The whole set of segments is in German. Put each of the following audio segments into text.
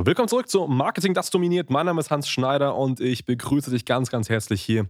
Willkommen zurück zu Marketing, das dominiert. Mein Name ist Hans Schneider und ich begrüße dich ganz, ganz herzlich hier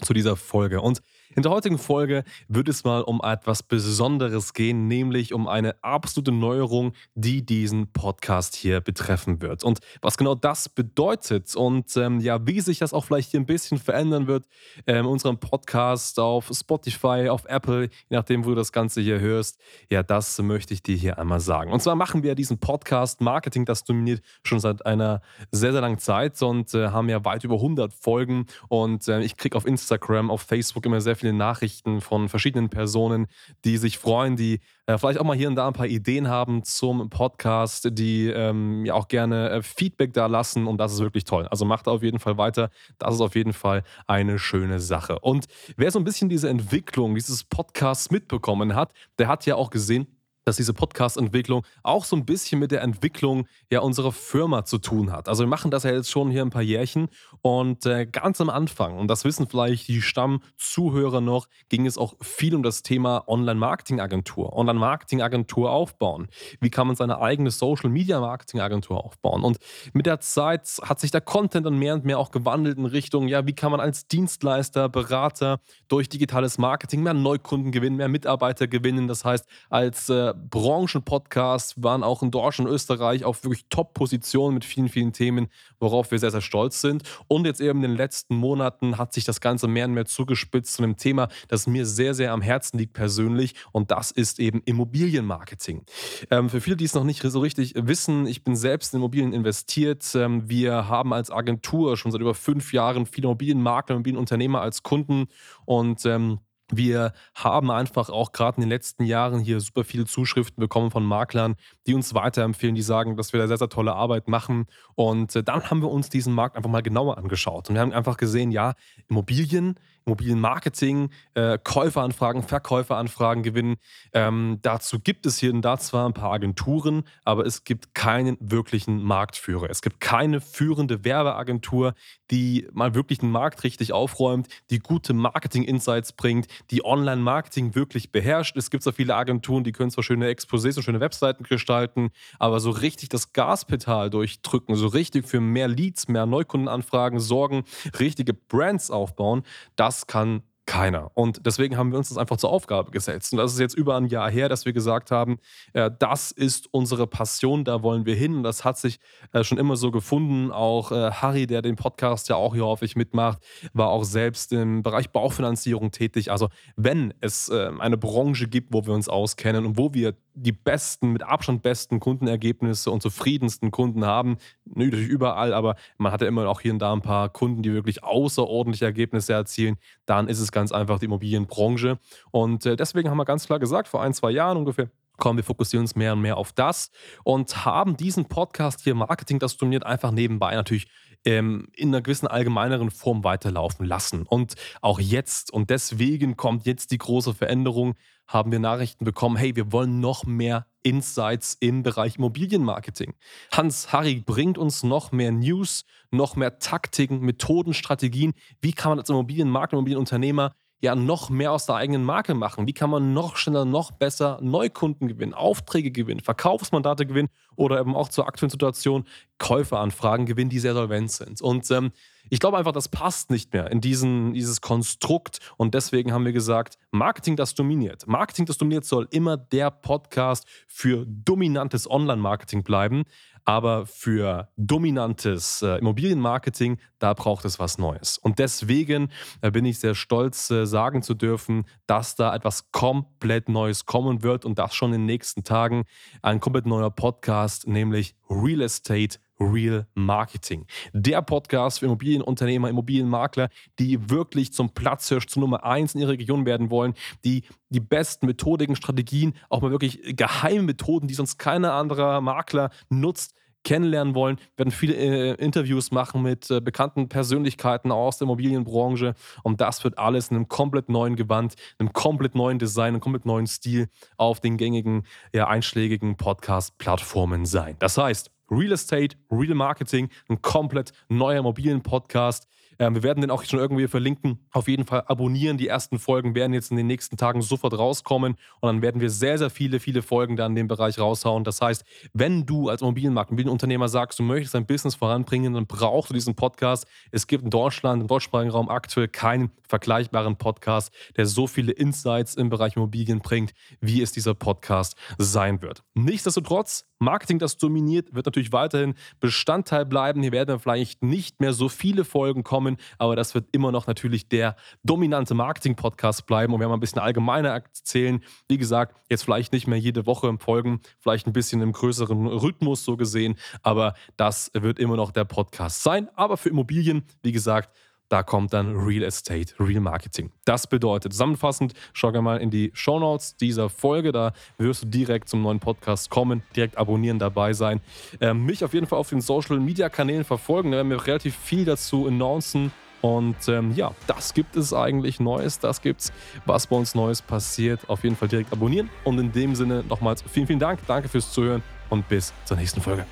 zu dieser Folge. Und in der heutigen Folge wird es mal um etwas Besonderes gehen, nämlich um eine absolute Neuerung, die diesen Podcast hier betreffen wird. Und was genau das bedeutet und ähm, ja, wie sich das auch vielleicht hier ein bisschen verändern wird ähm, unserem Podcast auf Spotify, auf Apple, je nachdem, wo du das Ganze hier hörst, ja, das möchte ich dir hier einmal sagen. Und zwar machen wir diesen Podcast Marketing, das dominiert schon seit einer sehr, sehr langen Zeit und äh, haben ja weit über 100 Folgen und äh, ich kriege auf Instagram, auf Facebook immer sehr viel viele Nachrichten von verschiedenen Personen, die sich freuen, die äh, vielleicht auch mal hier und da ein paar Ideen haben zum Podcast, die ähm, ja auch gerne äh, Feedback da lassen und das ist wirklich toll. Also macht auf jeden Fall weiter. Das ist auf jeden Fall eine schöne Sache. Und wer so ein bisschen diese Entwicklung dieses Podcasts mitbekommen hat, der hat ja auch gesehen, dass diese Podcast-Entwicklung auch so ein bisschen mit der Entwicklung ja unserer Firma zu tun hat. Also wir machen das ja jetzt schon hier ein paar Jährchen und äh, ganz am Anfang, und das wissen vielleicht die Stammzuhörer noch, ging es auch viel um das Thema Online-Marketing-Agentur, Online-Marketing-Agentur aufbauen. Wie kann man seine eigene Social-Media-Marketing-Agentur aufbauen? Und mit der Zeit hat sich der Content dann mehr und mehr auch gewandelt in Richtung, ja, wie kann man als Dienstleister, Berater durch digitales Marketing mehr Neukunden gewinnen, mehr Mitarbeiter gewinnen. Das heißt, als äh, Branchenpodcasts waren auch in Deutschland und Österreich auf wirklich Top-Positionen mit vielen, vielen Themen, worauf wir sehr, sehr stolz sind. Und jetzt eben in den letzten Monaten hat sich das Ganze mehr und mehr zugespitzt zu einem Thema, das mir sehr, sehr am Herzen liegt persönlich. Und das ist eben Immobilienmarketing. Ähm, für viele, die es noch nicht so richtig wissen, ich bin selbst in Immobilien investiert. Ähm, wir haben als Agentur schon seit über fünf Jahren viele Immobilienmakler, Immobilienunternehmer als Kunden und ähm, wir haben einfach auch gerade in den letzten Jahren hier super viele Zuschriften bekommen von Maklern, die uns weiterempfehlen, die sagen, dass wir da sehr, sehr tolle Arbeit machen. Und äh, dann haben wir uns diesen Markt einfach mal genauer angeschaut. Und wir haben einfach gesehen, ja, Immobilien Immobilienmarketing, äh, Käuferanfragen, Verkäuferanfragen gewinnen. Ähm, dazu gibt es hier und da zwar ein paar Agenturen, aber es gibt keinen wirklichen Marktführer. Es gibt keine führende Werbeagentur, die mal wirklich den Markt richtig aufräumt, die gute Marketing-Insights bringt, die Online-Marketing wirklich beherrscht. Es gibt so viele Agenturen, die können zwar schöne Exposés und schöne Webseiten gestalten, aber so richtig das Gaspedal durchdrücken, so richtig für mehr Leads, mehr Neukundenanfragen sorgen, richtige Brands aufbauen, das das kann keiner. Und deswegen haben wir uns das einfach zur Aufgabe gesetzt. Und das ist jetzt über ein Jahr her, dass wir gesagt haben, äh, das ist unsere Passion, da wollen wir hin. Und das hat sich äh, schon immer so gefunden. Auch äh, Harry, der den Podcast ja auch hier häufig mitmacht, war auch selbst im Bereich Baufinanzierung tätig. Also wenn es äh, eine Branche gibt, wo wir uns auskennen und wo wir die besten, mit Abstand besten Kundenergebnisse und zufriedensten Kunden haben. Natürlich überall, aber man hat ja immer auch hier und da ein paar Kunden, die wirklich außerordentliche Ergebnisse erzielen. Dann ist es ganz einfach die Immobilienbranche. Und äh, deswegen haben wir ganz klar gesagt, vor ein, zwei Jahren ungefähr, Komm, wir fokussieren uns mehr und mehr auf das und haben diesen Podcast hier Marketing, das dominiert, einfach nebenbei natürlich ähm, in einer gewissen allgemeineren Form weiterlaufen lassen. Und auch jetzt, und deswegen kommt jetzt die große Veränderung, haben wir Nachrichten bekommen, hey, wir wollen noch mehr Insights im Bereich Immobilienmarketing. Hans Harry bringt uns noch mehr News, noch mehr Taktiken, Methoden, Strategien. Wie kann man als Immobilienmakler, Immobilienunternehmer ja noch mehr aus der eigenen Marke machen? Wie kann man noch schneller, noch besser Neukunden gewinnen, Aufträge gewinnen, Verkaufsmandate gewinnen oder eben auch zur aktuellen Situation Käuferanfragen gewinnen, die sehr solvent sind? Und ähm, ich glaube einfach, das passt nicht mehr in diesen, dieses Konstrukt und deswegen haben wir gesagt, Marketing, das dominiert. Marketing, das dominiert, soll immer der Podcast für dominantes Online-Marketing bleiben. Aber für dominantes äh, Immobilienmarketing, da braucht es was Neues. Und deswegen äh, bin ich sehr stolz, äh, sagen zu dürfen, dass da etwas komplett Neues kommen wird und das schon in den nächsten Tagen. Ein komplett neuer Podcast, nämlich Real Estate Real Marketing. Der Podcast für Immobilienunternehmer, Immobilienmakler, die wirklich zum Platzhirsch, zur Nummer eins in ihrer Region werden wollen, die die besten Methodiken, Strategien, auch mal wirklich geheime Methoden, die sonst keiner anderer Makler nutzt, kennenlernen wollen, wir werden viele äh, Interviews machen mit äh, bekannten Persönlichkeiten aus der Immobilienbranche und das wird alles in einem komplett neuen Gewand, einem komplett neuen Design, einem komplett neuen Stil auf den gängigen, ja, einschlägigen Podcast-Plattformen sein. Das heißt, Real Estate, Real Marketing, ein komplett neuer Immobilien-Podcast. Ähm, wir werden den auch schon irgendwie verlinken. Auf jeden Fall abonnieren. Die ersten Folgen werden jetzt in den nächsten Tagen sofort rauskommen und dann werden wir sehr, sehr viele, viele Folgen da in dem Bereich raushauen. Das heißt, wenn du als Immobilienmarkt, Immobilienunternehmer sagst, du möchtest dein Business voranbringen, dann brauchst du diesen Podcast. Es gibt in Deutschland, im deutschsprachigen Raum aktuell keinen vergleichbaren Podcast, der so viele Insights im Bereich Immobilien bringt, wie es dieser Podcast sein wird. Nichtsdestotrotz, Marketing, das dominiert, wird natürlich weiterhin Bestandteil bleiben. Hier werden vielleicht nicht mehr so viele Folgen kommen, aber das wird immer noch natürlich der dominante Marketing-Podcast bleiben. Und wir haben ein bisschen allgemeiner erzählen. Wie gesagt, jetzt vielleicht nicht mehr jede Woche Folgen, vielleicht ein bisschen im größeren Rhythmus so gesehen, aber das wird immer noch der Podcast sein. Aber für Immobilien, wie gesagt, da kommt dann Real Estate, Real Marketing. Das bedeutet, zusammenfassend, schau gerne mal in die Show Notes dieser Folge. Da wirst du direkt zum neuen Podcast kommen, direkt abonnieren, dabei sein. Ähm, mich auf jeden Fall auf den Social Media Kanälen verfolgen. Da werden wir relativ viel dazu announcen. Und ähm, ja, das gibt es eigentlich Neues. Das gibt's, was bei uns Neues passiert. Auf jeden Fall direkt abonnieren. Und in dem Sinne nochmals vielen, vielen Dank. Danke fürs Zuhören und bis zur nächsten Folge.